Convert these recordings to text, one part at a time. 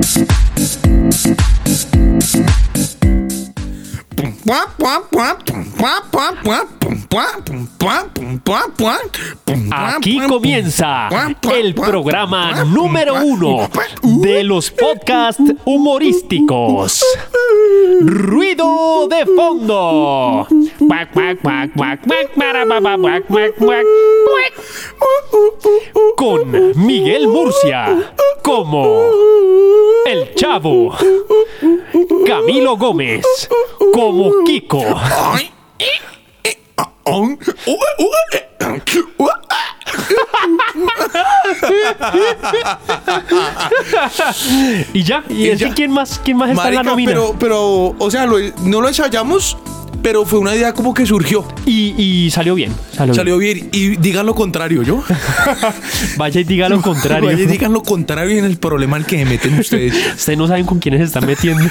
Pum, pum, pum, pum, pum, pum, pum, pum. Aquí comienza el programa número uno de los podcasts humorísticos. Ruido de fondo. Con Miguel Murcia como El Chavo. Camilo Gómez como Kiko. Y ya, y, Y así, ya. ¿quién más, quién más está en la nómina? pero, pero, o sea, lo- no lo ensayamos, pero fue una idea como que surgió. Y, y salió bien, salió, Salió bien. Y digan lo contrario, ¿yo? Vaya y diga lo contrario. Vaya y digan lo contrario en el problema al que me meten ustedes. Ustedes no saben con quiénes se están metiendo.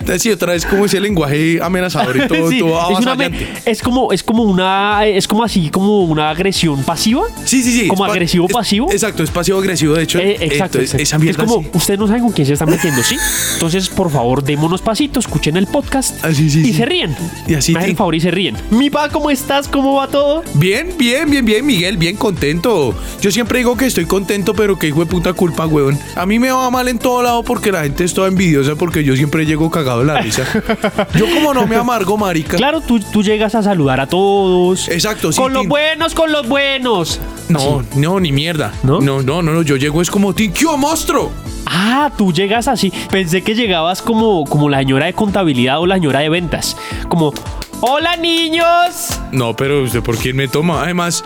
Entonces, sí, otra vez como ese lenguaje amenazador y todo, Sí, todo es, una es como es como una es como así como una agresión pasiva. Sí, sí, sí. como agresivo es- pasivo. Exacto, es pasivo-agresivo, de hecho. Eh, exacto. Entonces, exacto. esa es como ustedes no saben con quién se están metiendo, ¿sí? Entonces, por favor, démonos pasitos, escuchen el podcast Ah, sí, sí, y sí. Se ríen. Y así Me hacen te- el favor y se ríen. Mi pa, ¿cómo estás? ¿Cómo va todo? Bien, bien, bien, bien, Miguel, bien contento. Yo siempre digo que estoy contento, pero que hijo de puta culpa, weón. A mí me va mal en todo lado porque la gente es toda envidiosa porque yo siempre llego cagado de la risa. Yo como no me amargo, marica. Claro, tú, tú llegas a saludar a todos. Exacto, sí. Con los buenos, con los buenos. No, no, ni mierda. ¿No? No, no, no, no, yo llego es como Tinkio monstruo. Ah, tú llegas así. Pensé que llegabas como, como la señora de contabilidad o la señora de ventas. Como, hola niños. No, pero usted por quién me toma. Además,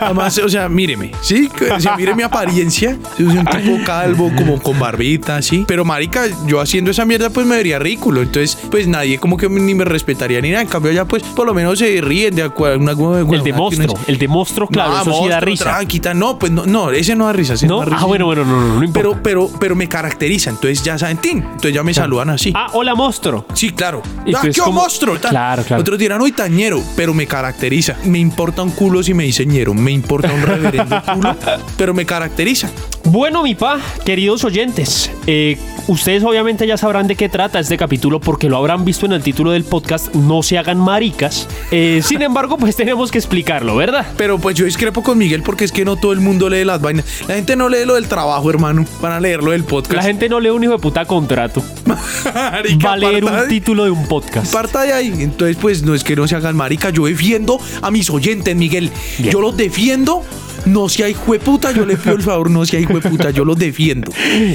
además, o sea, míreme, ¿sí? O sea, mire mi apariencia. Yo soy un tipo calvo, como con barbita, así. Pero marica, yo haciendo esa mierda, pues me vería ridículo. Entonces, pues nadie como que ni me respetaría ni nada. En cambio, ya pues por lo menos se ríen de acu- una El de monstruo, el de monstruo, claro, no, eso sí da monstruo, risa. tranquita. No, pues no, no, ese no da risa. ese ¿No? da risa. Ah, bueno, bueno, no, no, no importa. Pero, pero, pero me caracteriza. Entonces ya saben, tin. Entonces ya me saludan así. Ah, hola monstruo. Sí, claro. ¡Ah, pues qué como- monstruo! tal. Claro, claro. Otros dirán, uy, tañero, pero me caracteriza. Me importa un culo si me dicen ñero. Me importa un reverendo culo, pero me caracteriza. Bueno, mi pa, queridos oyentes, eh, ustedes obviamente ya sabrán de qué trata este capítulo porque lo habrán visto en el título del podcast, no se hagan maricas. Eh, sin embargo, pues tenemos que explicarlo, ¿verdad? Pero pues yo discrepo con Miguel porque es que no todo el mundo lee las vainas. La gente no lee lo del trabajo, hermano. Van a leer lo del podcast. La gente no lee un hijo de puta contrato, Marica, va a leer un de- título de un podcast. Parta de ahí. Entonces, pues no es que no se hagan marica. Yo defiendo a mis oyentes, Miguel. Bien. Yo los defiendo. No sea hijo de puta. Yo le pido el favor, no sea hijo puta. Yo los defiendo.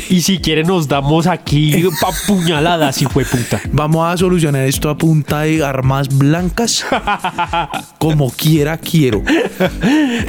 Y si quieren nos damos aquí pa puñaladas, hijo de puta. Vamos a solucionar esto a punta de armas blancas. Como quiera, quiero.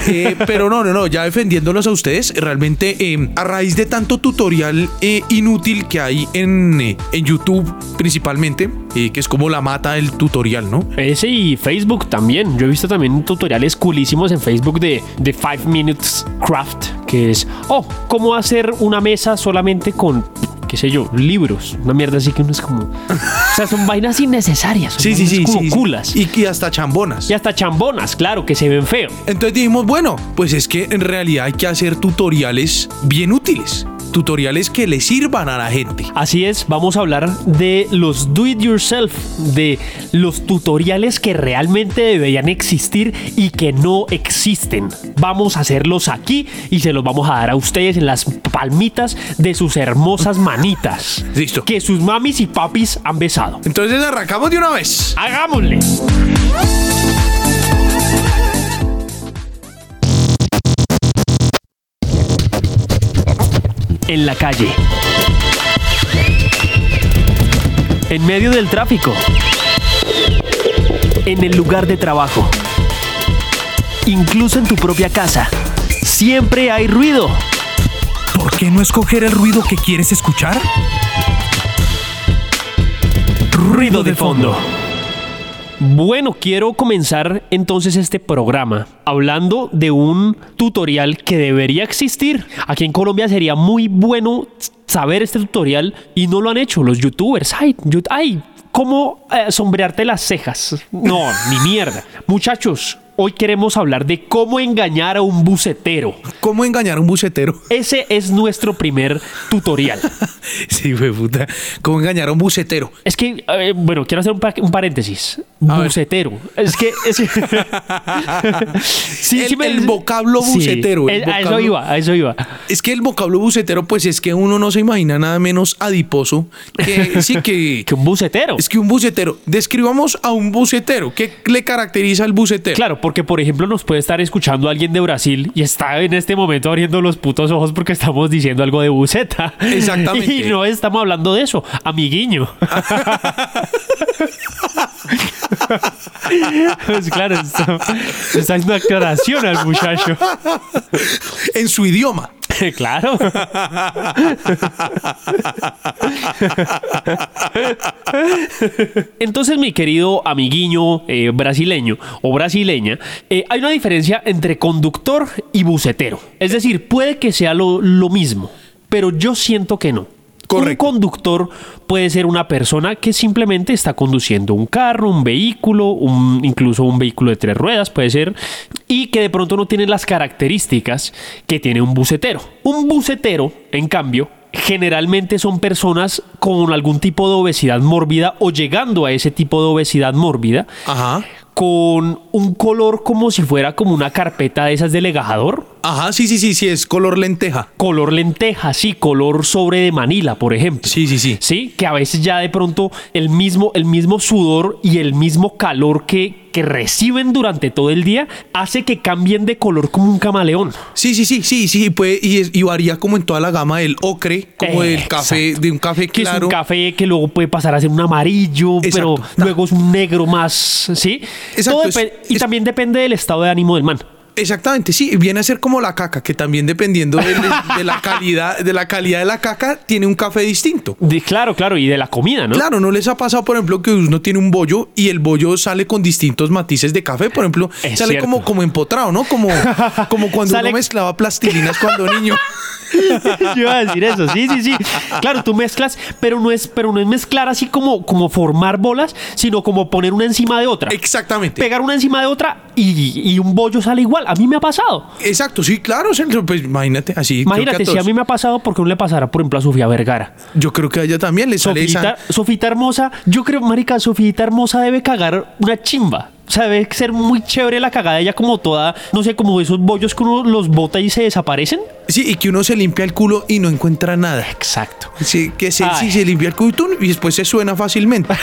Eh, pero no, no, no, ya defendiéndolos a ustedes, realmente eh, a raíz de tanto tutorial eh, inútil que hay en, en YouTube principalmente, que es como la mata del tutorial, ¿no? Ese y Facebook también. Yo he visto también tutoriales coolísimos en Facebook de, de 5 Minutes Craft, que es, oh, cómo hacer una mesa solamente con, qué sé yo, libros. Una mierda así que uno es como... O sea, son vainas innecesarias. son Sí, sí, vainas sí. como sí, sí. culas. Y, y hasta chambonas. Y hasta chambonas, claro, que se ven feo. Entonces dijimos, bueno, pues es que en realidad hay que hacer tutoriales bien útiles. Tutoriales que le sirvan a la gente. Así es, vamos a hablar de los do it yourself, de los tutoriales que realmente deberían existir y que no existen. Vamos a hacerlos aquí y se los vamos a dar a ustedes en las palmitas de sus hermosas manitas. Listo. Que sus mamis y papis han besado. Entonces arrancamos de una vez. Hagámosle. En la calle. En medio del tráfico. En el lugar de trabajo. Incluso en tu propia casa. Siempre hay ruido. ¿Por qué no escoger el ruido que quieres escuchar? Ruido de fondo. Bueno, quiero comenzar entonces este programa hablando de un tutorial que debería existir. Aquí en Colombia sería muy bueno saber este tutorial y no lo han hecho los youtubers. Ay, ay ¿cómo eh, sombrearte las cejas? No, ni mierda. Muchachos, hoy queremos hablar de cómo engañar a un bucetero. ¿Cómo engañar a un bucetero? Ese es nuestro primer tutorial. Sí, fue puta. ¿Cómo engañar a un bucetero? Es que, eh, bueno, quiero hacer un, pa- un paréntesis. A ver. Bucetero. Es que... es- sí, El- el vocablo Sí, bucetero, el a eso iba, a eso iba. Es que el vocablo bucetero, pues es que uno no se imagina nada menos adiposo que sí que. Que un bucetero. Es que un bucetero. Describamos a un bucetero. ¿Qué le caracteriza al bucetero? Claro, porque por ejemplo nos puede estar escuchando alguien de Brasil y está en este momento abriendo los putos ojos porque estamos diciendo algo de buceta. Exactamente. Y no estamos hablando de eso, amiguiño. pues claro, esto, está haciendo aclaración al muchacho. En su idioma. claro. Entonces, mi querido amiguiño eh, brasileño o brasileña, eh, hay una diferencia entre conductor y bucetero. Es decir, puede que sea lo, lo mismo, pero yo siento que no. Correcto. Un conductor puede ser una persona que simplemente está conduciendo un carro, un vehículo, un- incluso un vehículo de tres ruedas, puede ser, y que de pronto no tiene las características que tiene un bucetero. Un bucetero, en cambio, generalmente son personas con algún tipo de obesidad mórbida o llegando a ese tipo de obesidad mórbida Ajá. Con un color como si fuera como una carpeta de esas de legajador. Ajá, sí, sí, sí, sí, es color lenteja. Color lenteja, sí, color sobre de Manila, por ejemplo. Sí, sí, sí. Sí, que a veces ya de pronto el mismo, el mismo sudor y el mismo calor que, que reciben durante todo el día hace que cambien de color como un camaleón. Sí, sí, sí, sí, sí, puede, y, y varía como en toda la gama del ocre, como del Exacto. café, de un café Que claro. es un café que luego puede pasar a ser un amarillo, Exacto. pero luego es un negro más, ¿sí? Exacto, Todo es- y es- también depende del estado de ánimo del man. Exactamente, sí, viene a ser como la caca, que también dependiendo de, de la calidad, de la calidad de la caca, tiene un café distinto. De- claro, claro, y de la comida, ¿no? Claro, ¿no les ha pasado, por ejemplo, que uno tiene un bollo y el bollo sale con distintos matices de café? Por ejemplo, Es sale cierto. como, como empotrado, ¿no? Como, como cuando Sale- uno mezclaba plastilinas cuando niño. Yo iba a decir eso, sí, sí, sí. Claro, tú mezclas, pero no es, pero no es mezclar así como, como formar bolas, sino como poner una encima de otra. Exactamente. Pegar una encima de otra y, y un bollo sale igual. A mí me ha pasado. Exacto, sí, claro. Pues imagínate, así. Imagínate, si a mí me ha pasado, ¿por qué no le pasará, por ejemplo, a Sofía Vergara? Yo creo que a ella también le sale Sofita, esa. Sofita Hermosa, yo creo, marica, Sofita Hermosa debe cagar una chimba. O sea, debe ser muy chévere la cagada de ella como toda, no sé, como esos bollos que uno los bota y se desaparecen. Sí, y que uno se limpia el culo y no encuentra nada. Exacto. Sí, que se, sí, se limpia el culo y después se suena fácilmente.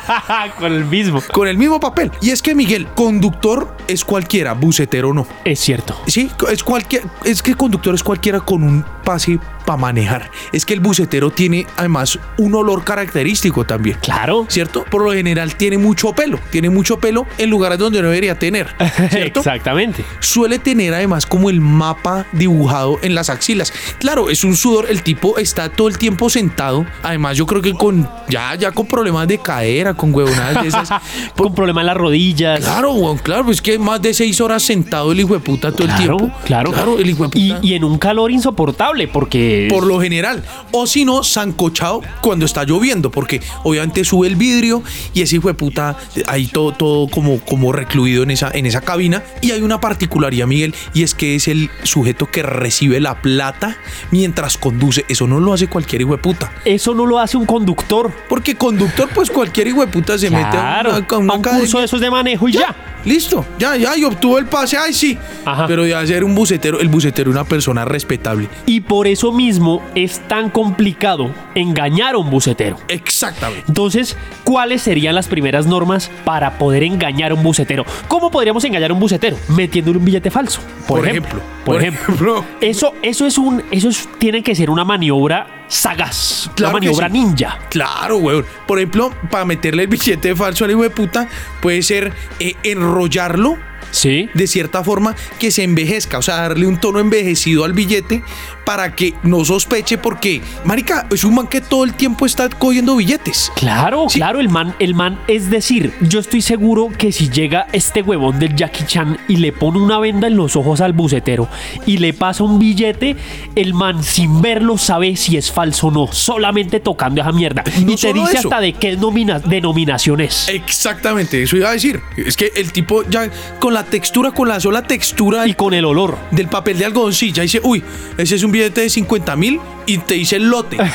Con el mismo. con el mismo papel. Y es que Miguel, conductor es cualquiera, bucetero no. Es cierto. Sí, es cualquier, es que conductor es cualquiera con un pase para manejar. Es que el bucetero tiene además un olor característico también. Claro. ¿Cierto? Por lo general tiene mucho pelo, tiene mucho pelo en lugares donde no debería tener. ¿Cierto? Exactamente. Suele tener además como el mapa dibujado en las axilas. Claro, es un sudor, el tipo está todo el tiempo sentado. Además, yo creo que con ya, ya con problemas de cadera, con huevonadas de esas. Por- Con problemas en las rodillas. Claro, claro, pues que más de seis horas sentado el hijo de puta todo el tiempo. claro. Claro, el hijo de Y, puta. y en un calor insoportable, porque. por lo general. O si no, sancochado cuando está lloviendo, porque obviamente sube el vidrio y ese hijo de puta ahí todo, todo como, como recluido en esa, en esa cabina. Y hay una particularidad, Miguel, y es que es el sujeto que recibe la plata mientras conduce. Eso no lo hace cualquier hijo de puta. Eso no lo hace un conductor. Porque conductor, pues cualquier hijo de puta se mete a una, a una a un curso de esos de manejo y ya. Listo, ya, ya, y obtuvo el pase, ay sí. Ajá. Pero ya ser un bucetero, el bucetero es una persona respetable. Y por eso mismo es tan complicado engañar a un bucetero. Exactamente. Entonces, ¿cuáles serían las primeras normas para poder engañar a un bucetero? ¿Cómo podríamos engañar a un bucetero? Metiéndole un billete falso. Por, Por ejemplo. ejemplo. Por ejemplo. ejemplo. Eso, eso es un. Eso es- tiene que ser una maniobra sagaz. Claro una maniobra sí. ninja. Claro, weón. Por ejemplo, para meterle el billete falso al hijo de puta, puede ser eh, enrollarlo Sí. de cierta forma que se envejezca, o sea, darle un tono envejecido al billete para que no sospeche porque, marica, es un man que todo el tiempo está cogiendo billetes. Claro, Sí. claro, el man, el man, es decir, yo estoy seguro que si llega este huevón del Jackie Chan y le pone una venda en los ojos al bucetero y le pasa un billete, el man sin verlo sabe si es falso o no, solamente tocando esa mierda. No y te dice eso. hasta de qué nomina- denominación es. Exactamente, eso iba a decir. Es que el tipo ya con con la textura, con la sola textura Y con el olor. del papel de algodón, sí, ya dice, uy, ese es un billete de 50 mil y te dice el lote, el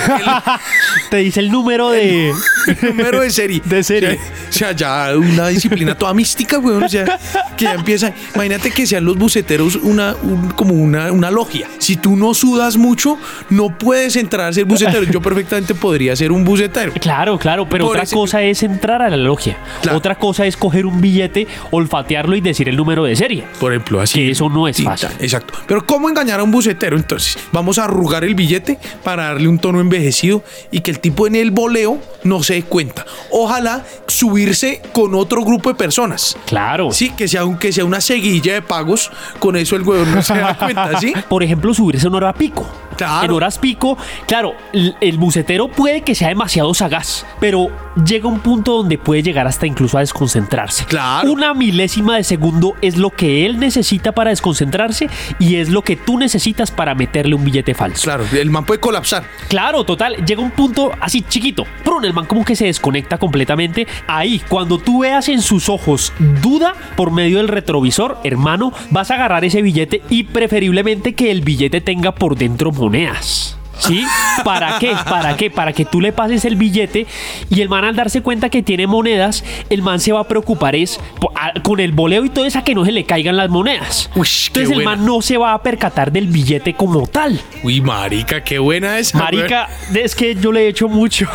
Te dice el número de. número de serie. De serie. O sea, ya una disciplina toda mística, weón. O sea, que ya empieza. Imagínate que sean los buceteros una, un- como una, una logia. Si tú no sudas mucho, no puedes entrar a ser bucetero. Yo perfectamente podría ser un bucetero. Claro, claro, pero Por otra ese- cosa es entrar a la logia. Claro. Otra cosa es coger un billete, olfatearlo y decir el número de serie. Por ejemplo, así. Que eso no es tinta, fácil. Exacto. Pero ¿cómo engañar a un bucetero? Entonces, vamos a arrugar el billete para darle un tono envejecido y que el tipo en el voleo no se dé cuenta. Ojalá subirse con otro grupo de personas. Claro. Sí, que sea, un, que sea una seguilla de pagos. Con eso el huevón no se da cuenta, ¿sí? Por ejemplo, subirse en hora pico. Claro. En horas pico, claro, el, el bucetero puede que sea demasiado sagaz, pero llega un punto donde puede llegar hasta incluso a desconcentrarse. Claro. Una milésima de segundo es lo que él necesita para desconcentrarse y es lo que tú necesitas para meterle un billete falso. Claro, el man puede colapsar. Claro, total. Llega un punto así chiquito. Prun, el man como que se desconecta completamente. Ahí, cuando tú veas en sus ojos duda por medio del retrovisor, hermano, vas a agarrar ese billete y preferiblemente que el billete tenga por dentro monedas. ¿Sí? ¿Para qué? ¿Para qué? Para que tú le pases el billete y el man al darse cuenta que tiene monedas, el man se va a preocupar es con el boleo y todo eso a que no se le caigan las monedas. Uy, Entonces el man no se va a percatar del billete como tal. Uy, marica, qué buena esa. Marica, es que yo le he hecho mucho.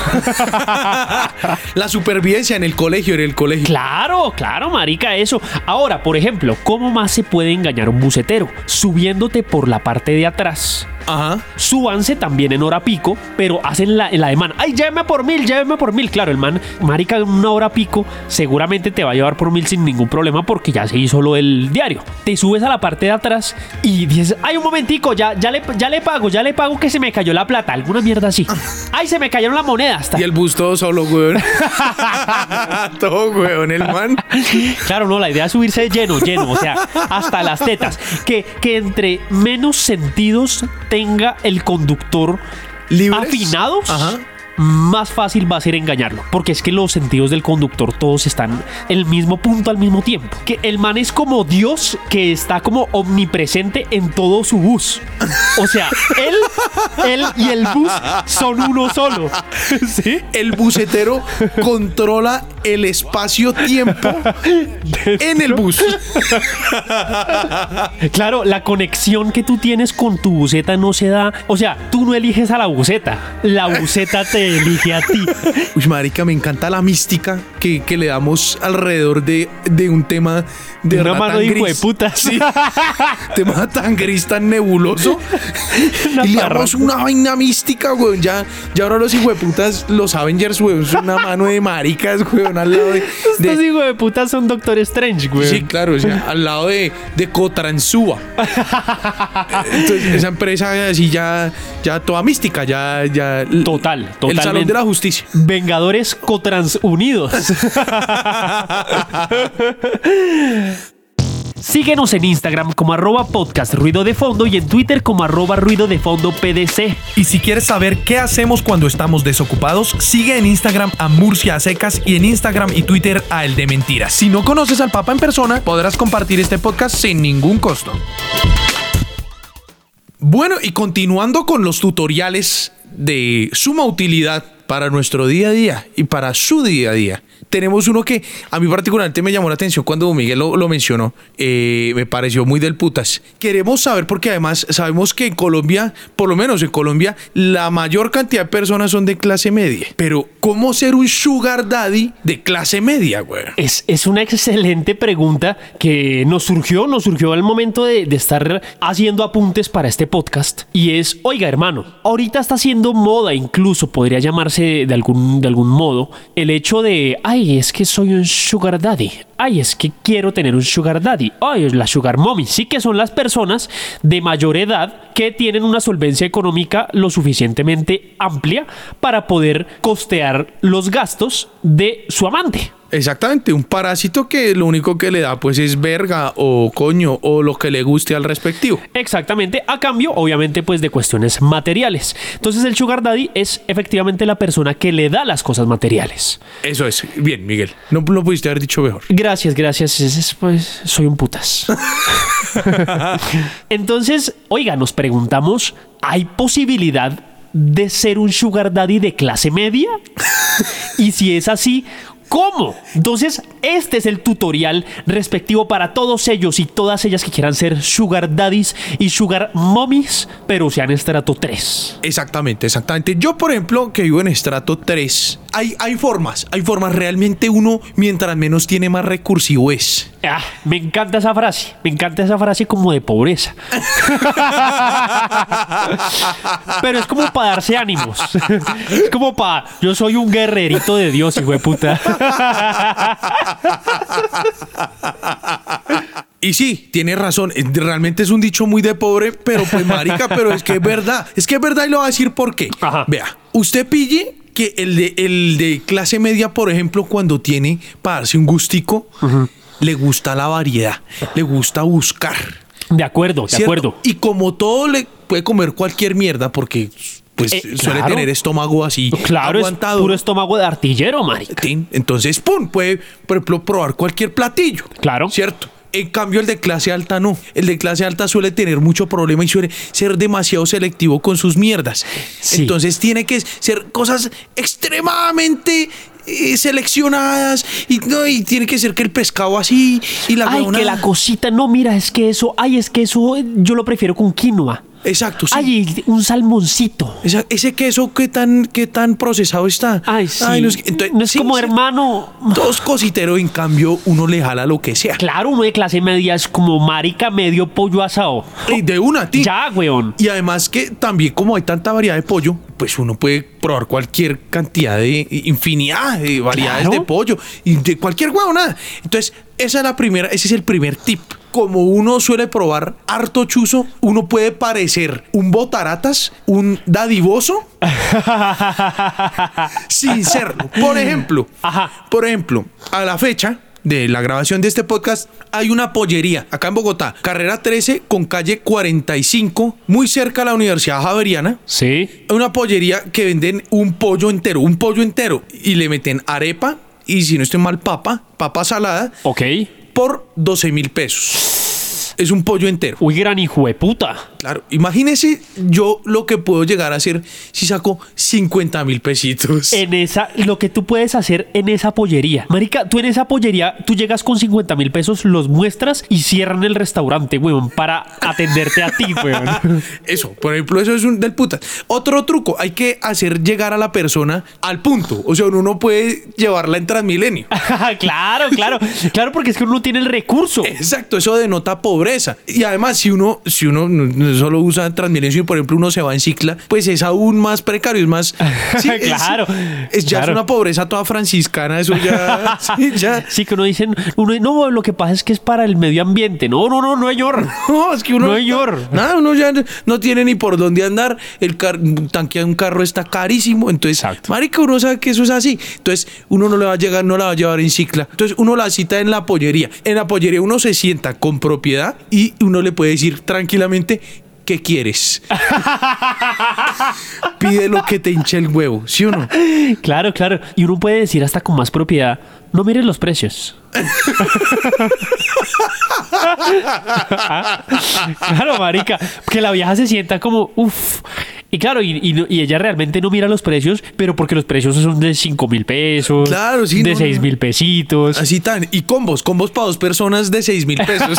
La supervivencia en el colegio, en el colegio. Claro, claro, marica, eso. Ahora, por ejemplo, ¿cómo más se puede engañar un bucetero? Subiéndote por la parte de atrás. Ajá. Súbanse también en hora pico, pero hacen la, la de man. ¡Ay, lléveme por mil, lléveme por mil! Claro, el man, marica, en una hora pico, seguramente te va a llevar por mil sin ningún problema porque ya se hizo lo del diario. Te subes a la parte de atrás y dices, ¡ay, un momentico! Ya, ya, le, ya le pago, ya le pago que se me cayó la plata. Alguna mierda así. ¡Ay, se me cayeron las monedas! Y el bus todo solo, weón. todo, weón, el man. Claro, no, la idea es subirse lleno, lleno, o sea, hasta las tetas. Que, que entre menos sentidos tenga el conductor ¿Libres? afinados, Ajá. Más fácil va a ser engañarlo. Porque es que los sentidos del conductor todos están en el mismo punto al mismo tiempo. Que el man es como Dios que está como omnipresente en todo su bus. O sea, él, él y el bus son uno solo. ¿Sí? El bucetero controla el espacio-tiempo en el bus. Claro, la conexión que tú tienes con tu buceta no se da. O sea, tú no eliges a la buceta. La buceta te elige a ti. Uy, marica, me encanta la mística que, que le damos alrededor de, de un tema de Una mano de hijo de puta. Sí. tema tan gris, tan nebuloso. Y le damos una vaina mística, weón. Ya, ya ahora los hijueputas, los Avengers, weón, es una mano de maricas, weón, al lado de. Estos de- hijos de puta son Doctor Strange, güey. Sí, claro, o sea, al lado de, de. Entonces, esa empresa así ya, ya toda mística, ya, ya. Total, El. Salón de la Justicia. Vengadores Cotrans Unidos. Síguenos en Instagram como arroba podcast ruido de fondo y en Twitter como arroba ruido de fondo PDC. Y si quieres saber qué hacemos cuando estamos desocupados, sigue en Instagram a Murcia a Secas y en Instagram y Twitter a El de Mentiras. Si no conoces al Papa en persona, podrás compartir este podcast sin ningún costo. Bueno, y continuando con los tutoriales de suma utilidad para nuestro día a día y para su día a día. Tenemos uno que a mí particularmente me llamó la atención cuando Miguel lo, lo mencionó. Eh, me pareció muy del putas. Queremos saber porque además sabemos que en Colombia, por lo menos en Colombia, la mayor cantidad de personas son de clase media. Pero, ¿cómo ser un sugar daddy de clase media, güey? Es, es una excelente pregunta que nos surgió, nos surgió al momento de, de estar haciendo apuntes para este podcast. Y es, oiga hermano, ahorita está haciendo moda, incluso podría llamarse de algún, de algún modo, el hecho de, ay, es que soy un sugar daddy. Ay, es que quiero tener un sugar daddy. Ay, es la sugar mommy. Sí que son las personas de mayor edad que tienen una solvencia económica lo suficientemente amplia para poder costear los gastos de su amante. Exactamente, un parásito que lo único que le da pues es verga o coño o lo que le guste al respectivo. Exactamente, a cambio, obviamente, pues de cuestiones materiales. Entonces, el Sugar Daddy es efectivamente la persona que le da las cosas materiales. Eso es. Bien, Miguel. No lo pudiste haber dicho mejor. Gracias. Gracias, gracias. Es- es, pues, soy un putas. Entonces, oiga, nos preguntamos, ¿hay posibilidad de ser un sugar daddy de clase media? y si es así, ¿cómo? Entonces, este es el tutorial respectivo para todos ellos y todas ellas que quieran ser sugar daddies y sugar mommies, pero sean estrato 3. Exactamente, exactamente. Yo, por ejemplo, que vivo en estrato 3, hay, hay formas, hay formas. Realmente uno, mientras menos tiene, más recursivo es. Ah, me encanta esa frase, me encanta esa frase como de pobreza. Pero es como para darse ánimos. Es como para, yo soy un guerrerito de Dios, hijo de puta. Y sí, tiene razón. eh, Realmente es un dicho muy de pobre, pero pues marica, pero es que es verdad. Es que es verdad y lo voy a decir por qué. Ajá. Vea, usted pille que el de, el de clase media, por ejemplo, cuando tiene para darse un gustico, le gusta la variedad, le gusta buscar. De acuerdo, de ¿cierto? acuerdo. Y como todo le puede comer cualquier mierda porque pues Eh, suele claro. tener estómago así Claro, aguantado. es puro estómago de artillero, marica. Tin. Entonces, pum, puede, por ejemplo, probar cualquier platillo. Claro. ¿Cierto? En cambio, el de clase alta no. El de clase alta suele tener mucho problema y suele ser demasiado selectivo con sus mierdas. Sí. Entonces, tiene que ser cosas extremadamente eh, seleccionadas y, no, y tiene que ser que el pescado así y la Ay, que la cosita, no, mira, es que eso, ay, es que eso eh, yo lo prefiero con quinoa. Exacto, sí. Ay, un salmoncito. Esa- ese queso, ¿qué tan, qué tan procesado está? Ay, sí. no es, entonces, no es sí, como sí. hermano. Dos cositeros, en cambio, uno le jala lo que sea. Claro, uno de clase media es como marica medio pollo asado. Y de una, ti. Ya, weón. Y además que también como hay tanta variedad de pollo, pues uno puede probar cualquier cantidad de infinidad de variedades Claro. de pollo y de cualquier huevo, nada. Entonces, esa es la primera, ese es el primer tip. Como uno suele probar harto chuzo, uno puede parecer un botaratas, un dadivoso, sin serlo. Por ejemplo, Ajá. por ejemplo, a la fecha de la grabación de este podcast, hay una pollería acá en Bogotá, carrera 13 con calle 45, muy cerca a la Universidad Javeriana. Sí. Hay una pollería que venden un pollo entero, un pollo entero, y le meten arepa y si no estoy mal, papa, papa salada, Ok. por 12 mil pesos. Es un pollo entero. Uy, gran hijo de puta. Claro, imagínese yo lo que puedo llegar a hacer si saco 50 mil pesitos. En esa, lo que tú puedes hacer en esa pollería. Marica, tú en esa pollería, tú llegas con 50 mil pesos, los muestras y cierran el restaurante, weón, para atenderte a ti, weón. Eso, por ejemplo, eso es un del puta. Otro truco, hay que hacer llegar a la persona al punto. O sea, uno no puede llevarla en Transmilenio. claro, claro. Claro, porque es que uno no tiene el recurso. Exacto, eso denota pobreza. Y además, si uno, si uno solo usa Transmilenio y por ejemplo uno se va en cicla, pues es aún más precario, es más. sí, Claro, Es, ya claro. es una pobreza toda franciscana, eso ya. sí, ya. Sí, que uno dice, uno, no, lo que pasa es que es para el medio ambiente. No, no, no, no, señor. No, es que uno. No. Nada, uno ya no tiene ni por dónde andar. El car tanquear un carro está carísimo. Entonces, Exacto. marica, uno sabe que eso es así. Entonces, uno no le va a llegar, no la va a llevar en cicla. Entonces, uno la cita en la pollería. En la pollería uno se sienta con propiedad y uno le puede decir tranquilamente. ¿Qué quieres? Pide lo que te hinche el huevo, ¿sí o no? Claro, claro. Y uno puede decir hasta con más propiedad, no mires los precios. claro, marica, que la vieja se sienta como, uff. Y claro, y, y y ella realmente no mira los precios, pero porque los precios son de 5 mil pesos, Claro, sí, de no, 6 no. mil pesitos. Así tan. Y combos, combos para dos personas de 6 mil pesos.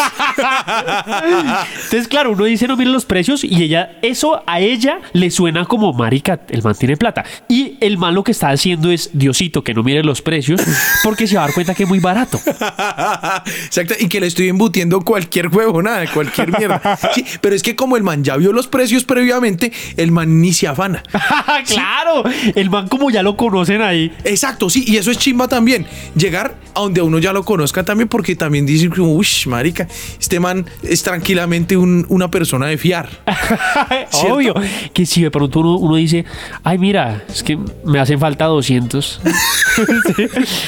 Entonces, claro, uno dice no mire los precios y ella, eso a ella le suena como marica, el man tiene plata. Y el man lo que está haciendo es Diosito que no mire los precios porque se va a dar cuenta que es muy barato. Exacto, y que le estoy embutiendo cualquier huevo, nada, cualquier mierda. Sí, pero es que como el man ya vio los precios previamente, el man ni se afana. claro, el man como ya lo conocen ahí. Exacto, sí, y eso es chimba también. Llegar a donde uno ya lo conozca también, porque también dicen como, uy, marica, este man es tranquilamente un- una persona de fiar. Obvio, que si de pronto uno, uno dice, ay, mira, es que me hacen falta 200. Sí,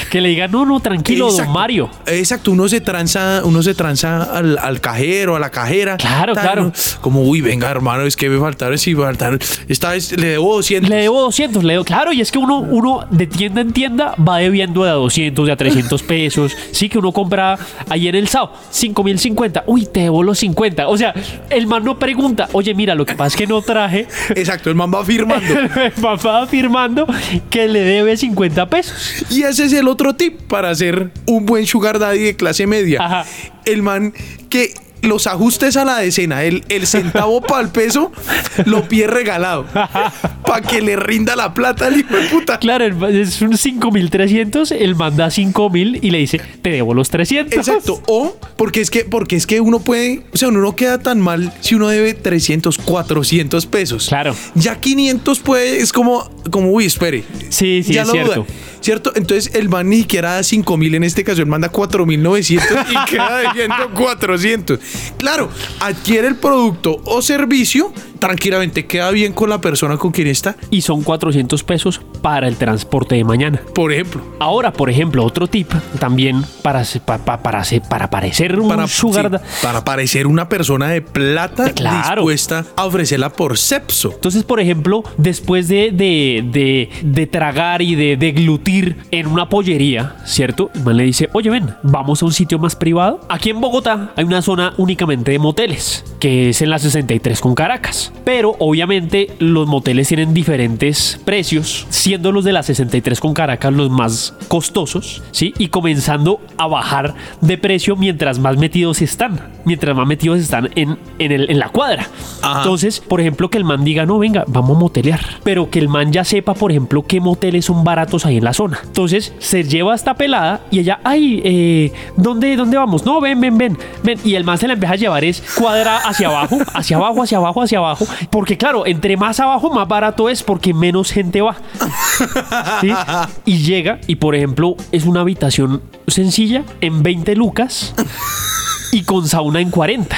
que le digan, no, no, tranquilo, don. Mario. Exacto, uno se tranza, uno se tranza al, al cajero, a la cajera. Claro, tal, claro. ¿no? Como, uy, venga, hermano, es que me faltaron, sí, me faltaron. Esta vez le debo 200. Le debo 200, le debo. Claro, y es que uno, uno de tienda en tienda va debiendo de a 200, de a 300 400 pesos. Sí, que uno compra en el SAO, 5050. Uy, te debo los 50. O sea, el man no pregunta, oye, mira, lo que pasa es que no traje. Exacto, el man va firmando. El man va afirmando que le debe 50 pesos. Y ese es el otro tip para ser un buen sugar daddy de clase media. Ajá. El man que los ajustes a la decena, el, el centavo para el peso, lo pide regalado. Para que le rinda la plata al hijo de puta. Claro, es un 5300, él manda 5000 y le dice, te debo los 300. Exacto. O porque es que, porque es que uno puede, o sea, uno no queda tan mal si uno debe 300, 400 pesos. Claro. Ya 500 puede, es como, como, uy, espere. Sí, sí, ya es lo cierto. duda. ¿Cierto? Entonces el man ni siquiera da 5 mil en este caso, él manda 4,900 y queda debiendo 400. Claro, adquiere el producto o servicio, tranquilamente queda bien con la persona con quien está. Y son 400 pesos para el transporte de mañana. Por ejemplo, Ahora, por ejemplo, otro tip también para, para, se- para parecer un para, sugar sí, para parecer una persona de plata Claro. dispuesta a ofrecerla por sepso. Entonces, por ejemplo, después de, de, de- de tragar y de deglutir en una pollería, ¿cierto? El man le dice, oye, ven, vamos a un sitio más privado. Aquí en Bogotá hay una zona únicamente de moteles, que es en la 63 con Caracas. Pero obviamente los moteles tienen diferentes precios, siendo los de la 63 con Caracas los más costosos, ¿sí? Y comenzando a bajar de precio mientras más metidos están, mientras más metidos están en, en, el- en la cuadra. Ajá. Entonces, por ejemplo, que el man diga, no, venga, vamos a motelear. Pero que el man ya sepa, por ejemplo, qué moteles son baratos ahí en la zona. Entonces, se lleva esta pelada y ella, ay, eh, ¿dónde, ¿dónde vamos? No, ven, ven, ven, ven. Y el man se la empieza a llevar es cuadra hacia abajo, hacia abajo, hacia abajo, hacia abajo. Porque claro, entre más abajo, más barato es porque menos gente va. ¿Sí? Y llega y, por ejemplo, es una habitación sencilla en 20 lucas y con sauna en 40.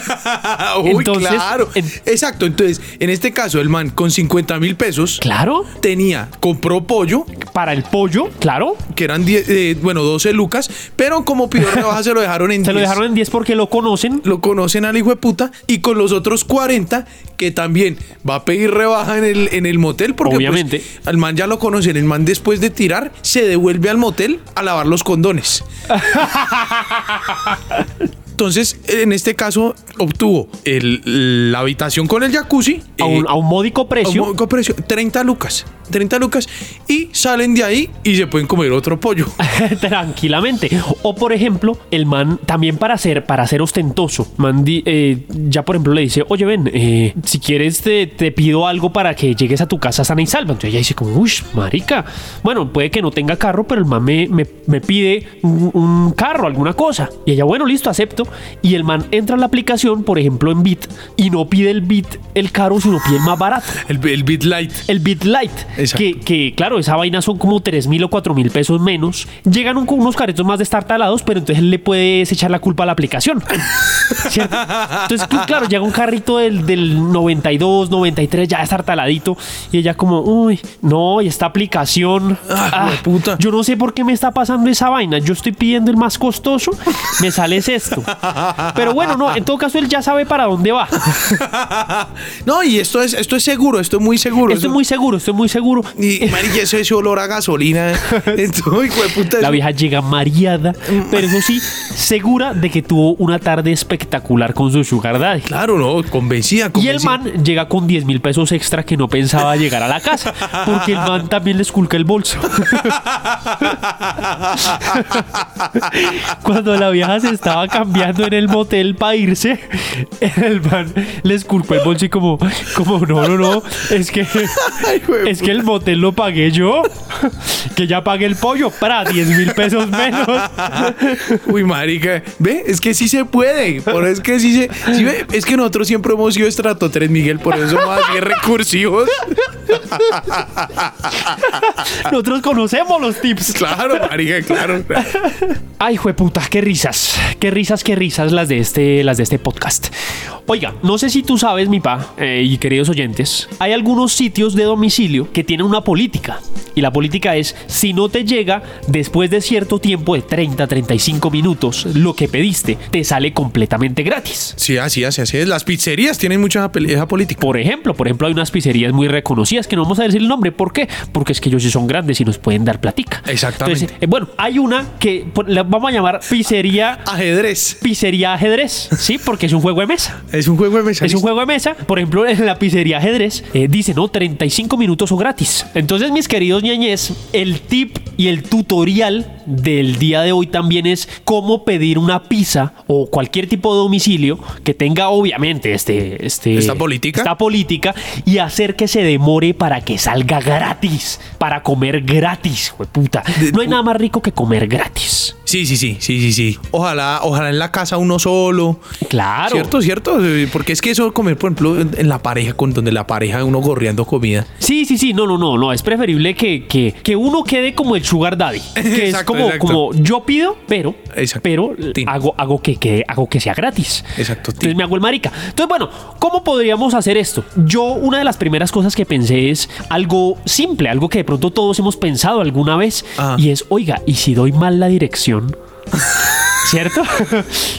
Uy, Entonces, claro. en- Exacto. Entonces, en este caso, el man con 50 mil pesos Claro, tenía, compró pollo, para el pollo, claro. que eran 10, eh, bueno, 12 lucas, pero como pidió rebaja se lo dejaron en Se lo 10. dejaron en 10 porque lo conocen. Lo conocen al hijo de puta y con los otros 40 que también va a pedir rebaja en el, en el motel porque pues, Obviamente. al man ya lo conocen. El man después de tirar se devuelve al motel a lavar los condones. Entonces, en este caso, obtuvo el- la habitación con el jacuzzi. A un, eh, a un módico precio. a un módico precio, 30 lucas. 30 lucas. Y salen de ahí y se pueden comer otro pollo. tranquilamente. O por ejemplo, el man también para ser, para ser ostentoso, man di- eh, ya por ejemplo le dice, oye ven, eh, si quieres te, te pido algo para que llegues a tu casa sana y salva. Entonces ella dice como, uy, marica, bueno, puede que no tenga carro, pero el man me, me- me pide un, un carro, alguna cosa. Y ella, bueno, listo, acepto. Y el man entra a la aplicación, por ejemplo, en Bit, y no pide el Bit, el caro, sino pide el más barato. El, el Bit Light. El Bit Light, que, que, claro, esa vaina son como 3 mil o 4 mil pesos menos. Llegan un- con unos carritos más destartalados, pero entonces le puedes echar la culpa a la aplicación. ¿Cierto? Entonces, tú, claro, llega un carrito del, del 92, 93, ya destartaladito, y ella como, uy, no, y esta aplicación. Ah, hueputa. yo no sé por qué me está pasando esa vaina. Yo estoy pidiendo el más costoso, me sale es esto. Pero bueno, no, en todo caso, él ya sabe para dónde va. no, y esto es, esto es seguro, esto es muy seguro. Estoy Eso- muy seguro, estoy muy seguro. Y, marica, eso es olor a gasolina. Entonces, hijo de puta, La vieja llega mareada, pero eso sí, segura de que tuvo una tarde espectacular con su sugar daddy. Claro, no, convencida, Y el convencida. man llega con 10 mil pesos extra que no pensaba llegar a la casa, porque el man también le esculca el bolso. Cuando la vieja se estaba cambiando en el motel para irse, el man le esculcó el bolso y como, como no, no, no, es que, es que el motel lo pagué yo, que ya pagué el pollo para 10 mil pesos menos. Uy, marica, ve, es que sí se puede. Por es que sí se. sí ve, es que nosotros siempre hemos sido estrato 3, Miguel, por eso somos así recursivos. Nosotros conocemos los tips. Claro, marica, claro. Ay, jueputa, qué risas. Qué risas, qué risas las de este, las de este podcast. Oiga, no sé si tú sabes, mi pa, eh, y queridos oyentes, hay algunos sitios de domicilio que tienen una política. Y la política es, si no te llega después de cierto tiempo de 30, 35 minutos, lo que pediste, te sale completamente gratis. Sí, así, así, así es. Las pizzerías tienen mucha esa política. Por ejemplo, por ejemplo, hay unas pizzerías muy reconocidas conocidas que no vamos a decir el nombre. ¿Por qué? Porque es que ellos sí son grandes y nos pueden dar platica. Exactamente. Entonces, eh, bueno, hay una que la vamos a llamar pizzería, Ajedrez. Pizzería ajedrez, ¿sí? Porque es un juego de mesa. Es un juego de mesa. Es un juego de mesa. Por ejemplo, en la pizzería ajedrez eh, dice, ¿no? 35 minutos o gratis. Entonces, mis queridos ñañez, el tip y el tutorial del día de hoy también es cómo pedir una pizza o cualquier tipo de domicilio que tenga, obviamente, este, este, Esta política. esta política y hacer que se demore para que salga gratis. Para comer gratis, puta. No hay nada más rico que comer gratis. Sí, sí, sí, sí, sí, sí. Ojalá, ojalá en la casa uno solo. Claro. ¿Cierto? ¿Cierto? Eh, Porque es que eso comer, por ejemplo, en la pareja, con donde la pareja uno gorreando comida. Sí, sí, sí, no, no, no, no, es preferible que, que, que uno quede como el sugar daddy, que es como, exacto. como yo pido, pero, Exacto. pero hago, hago que, que, hago que sea gratis. Exacto. Entonces me hago el marica. Entonces, bueno, ¿cómo podríamos hacer esto? Yo, una de las primeras cosas que pensé es algo simple, algo que de pronto todos hemos pensado alguna vez, Ah. y es, oiga, ¿y si doy mal la dirección? ¿Cierto?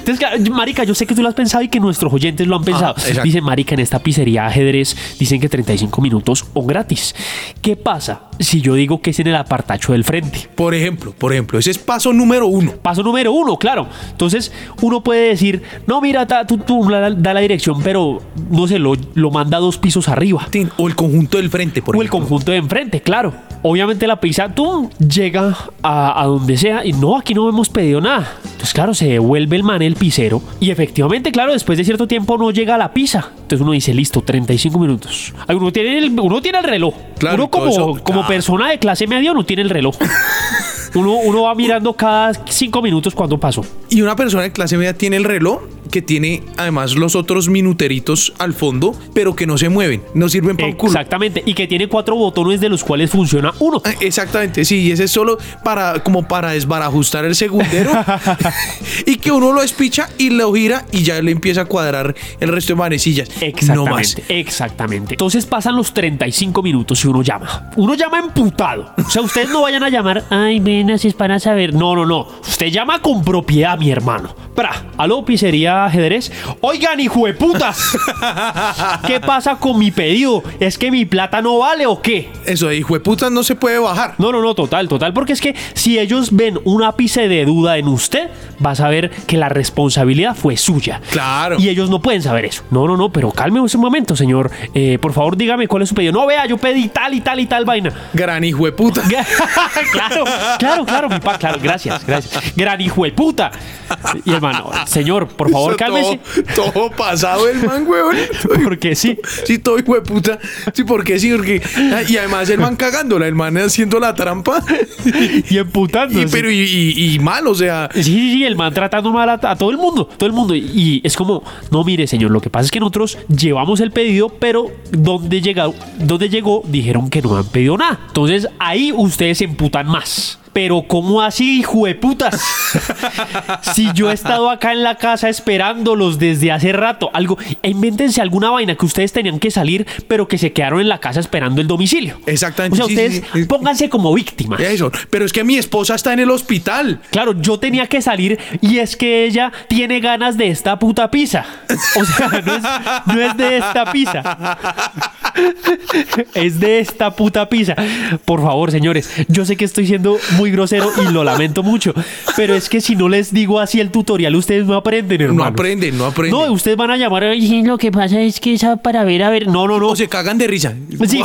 Entonces, marica, yo sé que tú lo has pensado y que nuestros oyentes lo han pensado. exacto. Dicen, marica, en esta pizzería ajedrez dicen que 35 minutos o gratis. ¿Qué pasa si yo digo que es en el apartacho del frente? Por ejemplo, por ejemplo, ese es paso número uno. Paso número uno, claro. Entonces, uno puede decir, no, mira, ta- tú, tú la- da la dirección, pero no sé, lo, lo manda dos pisos arriba. O el conjunto del frente, por O el ejemplo. conjunto de enfrente, claro. Obviamente la pizza, tú llega a, a donde sea y no, aquí no hemos pedido nada. Entonces, claro, se devuelve el man, el pizzero. Y efectivamente, claro, después de cierto tiempo no llega la pizza. Entonces uno dice, listo, 35 minutos. Ay, Uno tiene el, uno tiene el reloj. Claro, uno como, eso, como claro. persona de clase media no tiene el reloj. Uno, uno va mirando cada cinco minutos cuando pasó. Y una persona de clase media tiene el reloj que tiene además los otros minuteritos al fondo, pero que no se mueven, no sirven para un culo. Exactamente. Y que tiene cuatro botones de los cuales funciona uno. Ah, Exactamente, sí, y ese es solo para como para desbarajustar el segundero y que uno lo espicha y lo gira y ya le empieza a cuadrar el resto de manecillas. No más. Exactamente, exactamente. Entonces pasan los 35 minutos y uno llama. Uno llama emputado. O sea, ustedes no vayan a llamar, ay, ven, es para saber. No, no, no. Usted llama con propiedad, mi hermano. Pra, aló, pizzería ajedrez. Oigan, hijo de putas. ¿Qué pasa con mi pedido? ¿Es que mi plata no vale o qué? Eso de hijo de puta no se puede bajar. No, no, no, total, total. Porque es que si ellos ven un ápice de duda en usted, va a saber que la responsabilidad fue suya. Claro. Y ellos no pueden saber eso. No, no, no, pero calme un momento, señor. Eh, por favor, dígame cuál es su pedido. No, vea, yo pedí tal y tal y tal vaina. Gran hijo de puta. claro, claro, claro, mi pa, claro, gracias, gracias. Gran hijo de puta. Y hermano, señor, por favor, Eso cálmese. Todo, todo pasado el man, weón. Porque sí. Sí, todo hijo de puta. Sí, porque sí, porque. ah, Y además el man cagándola, el man haciendo la trampa. Y emputándose. Y, pero y, y- y mal, o sea. Sí, sí, sí, el man tratando mal a, a todo el mundo, todo el mundo. Y, y es como, no, mire, señor, lo que pasa es que nosotros llevamos el pedido, pero donde, llega, donde llegó dijeron que no han pedido nada. Entonces ahí ustedes se emputan más. Pero ¿cómo así, hijo de putas? si yo he estado acá en la casa esperándolos desde hace rato, algo, invéntense alguna vaina que ustedes tenían que salir, pero que se quedaron en la casa esperando el domicilio. Exactamente, O sea, sí, ustedes sí, sí. pónganse como víctimas. Eso. Pero es que mi esposa está en el hospital. Claro, yo tenía que salir y es que ella tiene ganas de esta puta pizza. O sea, no es, no es de esta pizza. Es de esta puta pizza. Por favor, señores, yo sé que estoy siendo muy grosero y lo lamento mucho, pero es que si no les digo así el tutorial, ustedes no aprenden, hermano. No aprenden, no aprenden. No, ustedes van a llamar y lo que pasa es que esa para ver, a ver, no, no, no. O se cagan de risa. Sí.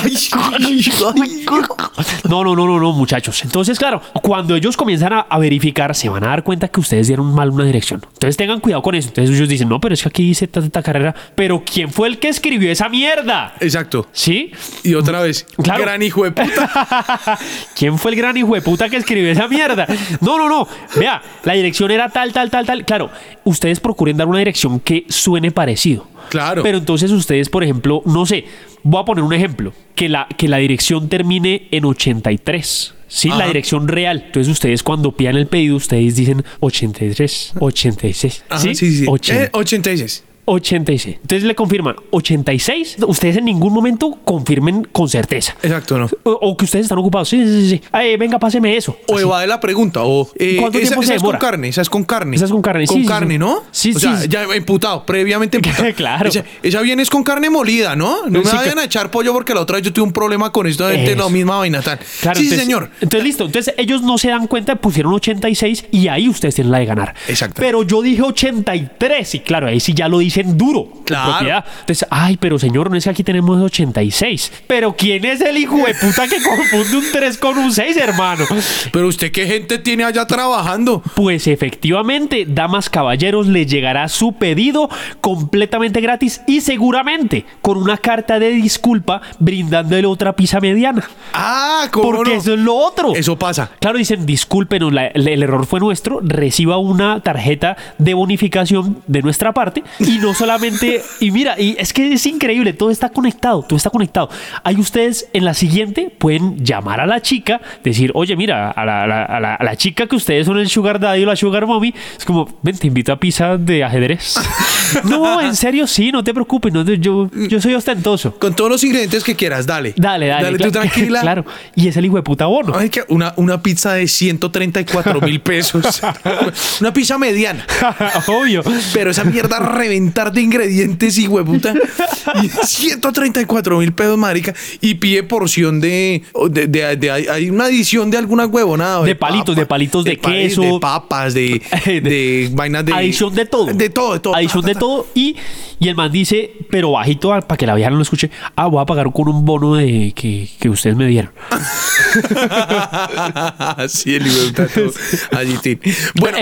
No, no, no, no, no, muchachos. Entonces, claro, cuando ellos comienzan a, a verificar, se van a dar cuenta que ustedes dieron mal una dirección. Entonces tengan cuidado con eso. Entonces ellos dicen, no, pero es que aquí dice esta, carrera. Pero ¿quién fue el que escribió esa mierda? Exacto. ¿Sí? Y otra vez. Claro. Gran hijo de puta. ¿Quién fue el gran hijo de puta que escribió esa mierda? No, no, no. Vea, la dirección era tal, tal, tal, tal. Claro, ustedes procuren dar una dirección que suene parecido. Claro. Pero entonces ustedes, por ejemplo, no sé, voy a poner un ejemplo, que la, que la dirección termine en 83. Sí, la dirección real. Entonces ustedes cuando pidan el pedido, ustedes dicen 83, 86. Ajá, ¿sí? sí, sí. 80. Eh, 86. 86. Entonces le confirman 86. Ustedes en ningún momento confirmen con certeza. Exacto, ¿no? O, o que ustedes están ocupados. Sí, sí, sí. sí. Ay, venga, páseme eso. O Así. evade la pregunta, o eh, ¿Cuánto esa, tiempo esa se es con carne, esa es con carne. Esa es con carne, Con sí, carne, sí. ¿no? Sí, o sea, sí. ya imputado, previamente imputado. Claro. Esa, esa viene es con carne molida, ¿no? No me vayan a echar pollo porque la otra vez yo tuve un problema con esto de la misma vaina tal. Claro, sí, entonces- señor. Entonces, listo. Entonces, ellos no se dan cuenta, pusieron 86 y ahí ustedes tienen la de ganar. Exacto. Pero yo dije 83 y claro, ahí sí ya lo dicen duro. Claro. propiedad. Entonces, ay, pero señor, no es que aquí tenemos 86. Pero ¿quién es el hijo de puta que confunde un 3 con un 6, hermano? Pero usted qué gente tiene allá trabajando. Pues efectivamente, damas caballeros, les llegará su pedido completamente gratis y seguramente con una carta de disculpa brindándole otra pizza mediana. Ah, ¿cómo Porque no? eso es lo otro. Eso pasa. Claro, dicen, discúlpenos, la- el error fue nuestro, reciba una tarjeta de bonificación de nuestra parte y no solamente, y mira, y es que es increíble, todo está conectado, todo está conectado. Ahí ustedes en la siguiente pueden llamar a la chica, decir, oye, mira, a la, a la- a la- a la chica que ustedes son el sugar daddy o la sugar mommy, es como, ven, te invito a pizza de ajedrez. no, en serio, sí, no te preocupes, no, yo, yo soy ostentoso. Con todos los ingredientes que quieras, dale. Dale, dale. Dale, tú cla- tranquila. Claro. Y es el hijo de puta bono. Ay, que una, una pizza de 134 mil pesos. una pizza mediana. Obvio. Pero esa mierda a de ingredientes y hueputa. Y 134 mil pesos, marica. Y pide porción de. de, de- de- hay, una adición de alguna huevonada. De palitos, de palitos de queso. De papas, de, De- de vainas de. Adición de todo. De todo, de todo. Adición de todo. Y, y el man dice, pero bajito para que la vieja no lo escuche. Ah, voy a pagar con un bono de que, que ustedes me dieron. sí, el hijo de puta. Allí. Bueno,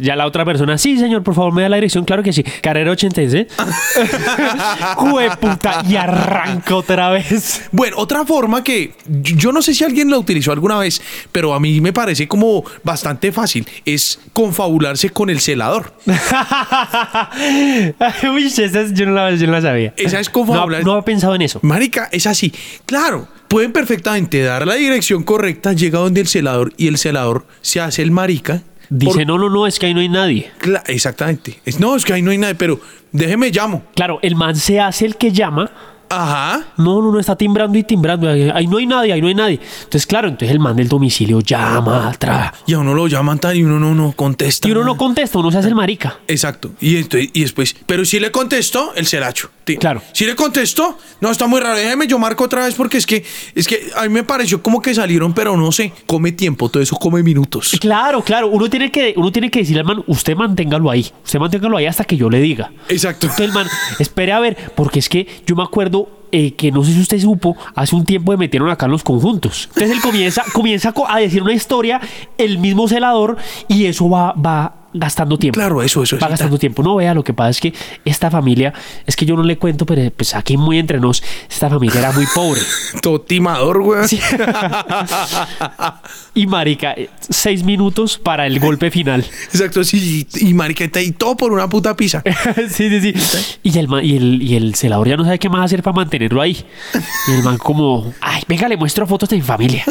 ya la otra persona, sí, señor, por favor, me da la dirección. Claro que sí. Carrera 86. Jueputa. Y arranca otra vez. Bueno, otra forma que yo no sé si alguien la utilizó alguna vez, pero a mí me parece como bastante fácil, es confabularse con el celador. Uy, esa es- yo, no la, yo no la sabía. Esa es como no, no había pensado en eso. Marica, es así. Claro, pueden perfectamente dar la dirección correcta, llega donde el celador y el celador se hace el marica. Dice, por- no, no, no, es que ahí no hay nadie. Cla- exactamente. Es, no, es que ahí no hay nadie, pero déjeme llamo. Claro, el man se hace el que llama. Ajá. No, no, no, está timbrando y timbrando. Ahí, no hay nadie, ahí no hay nadie. Entonces, claro, entonces el man del domicilio llama, tra. Y a uno lo llaman tal y uno no, no contesta. Y uno no contesta, uno se hace el marica. Exacto. Y, entonces- y después, pero si le contestó, el celacho. Ti- Claro. Si le contestó, no, está muy raro. Déjeme, yo marco otra vez porque es que, es que a mí me pareció como que salieron, pero no sé. Come tiempo, todo eso come minutos. Claro, claro. Uno tiene que, uno tiene que decirle al man, usted manténgalo ahí. Usted manténgalo ahí hasta que yo le diga. Exacto. Entonces el man, espere a ver, porque es que yo me acuerdo eh, que no sé si usted supo, hace un tiempo me metieron acá en los conjuntos. Entonces él comienza, comienza co- a decir una historia, el mismo celador, y eso va, va gastando tiempo. Claro, eso, eso, Va gastando tiempo. No vea, lo que pasa es que esta familia, es que yo no le cuento, pero pues aquí muy entre nos, esta familia era muy pobre. Todo timador, güey. Sí. y marica, eh, seis minutos para el golpe final. Exacto, sí. Y, mariqueta, y todo por una puta pizza. sí, sí, sí. Y el, y, el, y el celador ya no sabe qué más hacer para mantenerlo ahí. Y el man como, ay, venga, le muestro fotos de mi familia.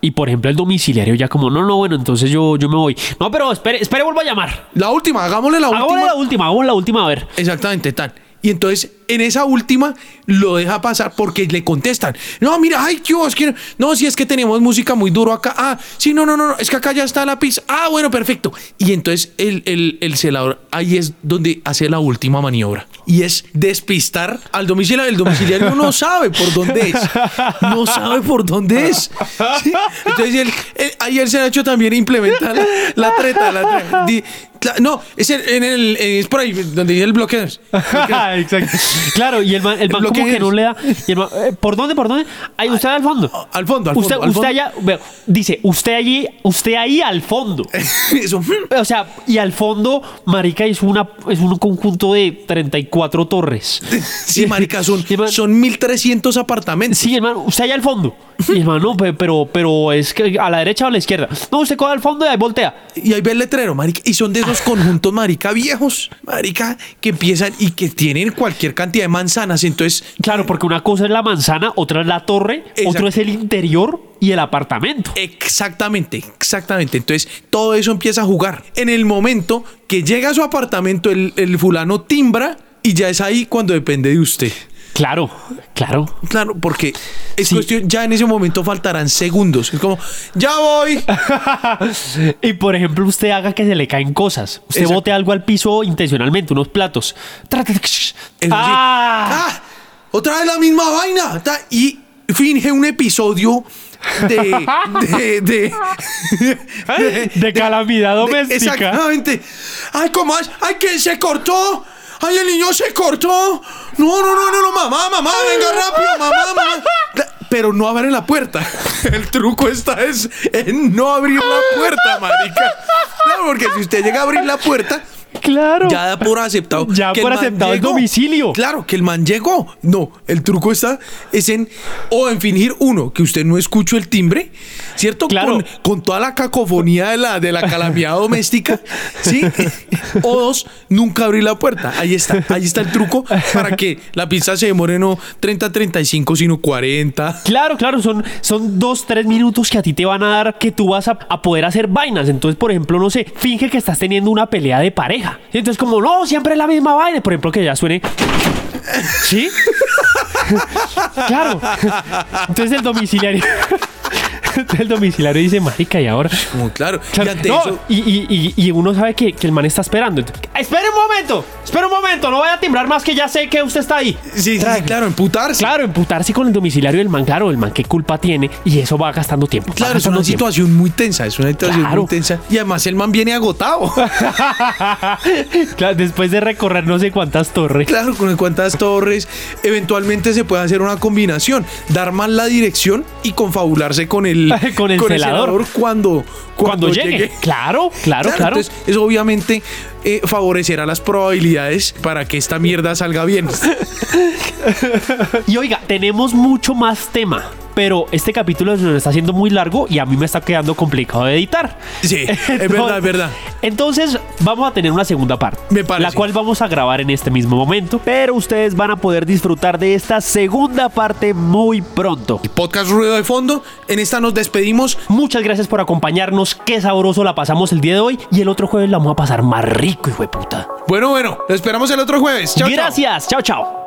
y por ejemplo el domiciliario ya como, no, no, bueno, entonces yo, yo me voy. No, pero espere, espere, vuelvo a llamar. La última, hagámosle la Hagámosle última. la última, hagamos la última, a ver. Exactamente, tal. Y entonces, en esa última, lo deja pasar porque le contestan. No, mira, ay, Dios, es que no, si es que tenemos música muy duro acá. Ah, sí, no, no, no, es que acá ya está la pizza. Ah, bueno, perfecto. Y entonces el, el, el celador ahí es donde hace la última maniobra. Y es despistar al domiciliario. El domiciliario no sabe por dónde es. No sabe por dónde es. Entonces, él- él- ahí el celador también implementa la, treta. La treta. No, es, en el, es por ahí donde dice el bloqueo. Exacto. Claro, y el man, el man como que no le da. y el man, eh, ¿Por dónde? ¿Por dónde? Ahí, usted al fondo. Al fondo, al usted, al usted fondo. allá, dice, usted allí, usted ahí al fondo. Eso. O sea, y al fondo, marica, es, una, es un conjunto de 34 torres. Sí, marica, son, man- son 1300 apartamentos. Sí, hermano, usted allá al fondo. Y hermano, no, pe- pero, pero es que a la derecha o a la izquierda. No, usted coge al fondo y ahí voltea. Y ahí ve el letrero, marica. Y son de esos unos conjuntos, marica, viejos, marica, que empiezan y que tienen cualquier cantidad de manzanas. Entonces, Claro, porque una cosa es la manzana, otra es la torre, otro es el interior y el apartamento. Exactamente, exactamente. Entonces todo eso empieza a jugar. En el momento que llega a su apartamento, el, el fulano timbra y ya es ahí cuando depende de usted. Claro, claro. Claro, porque es Sí. cuestión, ya en ese momento faltarán segundos. Es como, ya voy. y por ejemplo, usted haga que se le caen cosas. Usted Exacto. bote algo al piso intencionalmente, unos platos. ¡Ah! ¡Ah! Otra vez la misma vaina. Y finge un episodio de. de. de. de- De calamidad doméstica. exactamente. Ay, ¿cómo es? Ay, que se cortó. Ay, el niño se cortó. No, no, no, no, no, mamá, mamá, venga rápido, mamá, mamá. Pero no abren la puerta. El truco está es en no abrir la puerta, marica. Claro, porque si usted llega a abrir la puerta, Claro. ya da por aceptado. Ya que por el aceptado el domicilio. Claro, que el man llegó. No, el truco está es en o en fingir uno que usted no escuchó el timbre, ¿cierto? Claro. Con, con toda la cacofonía de la de la calamidad doméstica, ¿sí? O dos, nunca abrir la puerta. Ahí está, ahí está el truco para que la pizza se demore no 30 35, sino 40. Claro, claro, son, son dos, tres minutos que a ti te van a dar que tú vas a, a poder hacer vainas. Entonces, por ejemplo, no sé, finge que estás teniendo una pelea de pareja. Y entonces, como, no, siempre es la misma vaina. Por ejemplo, que ya suene. ¿Sí? claro. Entonces el domiciliario. el domiciliario dice, marica, y ahora. Como claro, y Claro, ante no, eso y, y- y- uno sabe que, que el man está esperando. Espere un momento, espere un momento, no vaya a timbrar más que ya sé que usted está ahí. Sí, sí, sí, claro, emputarse. Claro, emputarse con el domiciliario del man, claro, el man qué culpa tiene y eso va gastando tiempo. Claro, es una tiempo. situación muy tensa, es una situación Claro. muy tensa. Y además el man viene agotado. Claro, después de recorrer no sé cuántas torres. Claro, con cuántas torres. Eventualmente se puede hacer una combinación. Dar mal la dirección y confabularse con el, Con el celador. cuando, Cuando, llegue. Claro, claro, claro. Entonces, eso obviamente eh, favorecerá las probabilidades para que esta mierda salga bien. Y oiga, tenemos mucho más tema. Pero este capítulo nos está haciendo muy largo y a mí me está quedando complicado de editar. Sí, es verdad, es verdad. Entonces, vamos a tener una segunda parte. Me parece. La cual vamos a grabar en este mismo momento. Pero ustedes van a poder disfrutar de esta segunda parte muy pronto. Podcast Ruido de Fondo. En esta nos despedimos. Muchas gracias por acompañarnos. Qué sabroso la pasamos el día de hoy. Y el otro jueves la vamos a pasar más rico, hijo de puta. Bueno, bueno, lo esperamos el otro jueves. Chao, chao. gracias. chao. chao.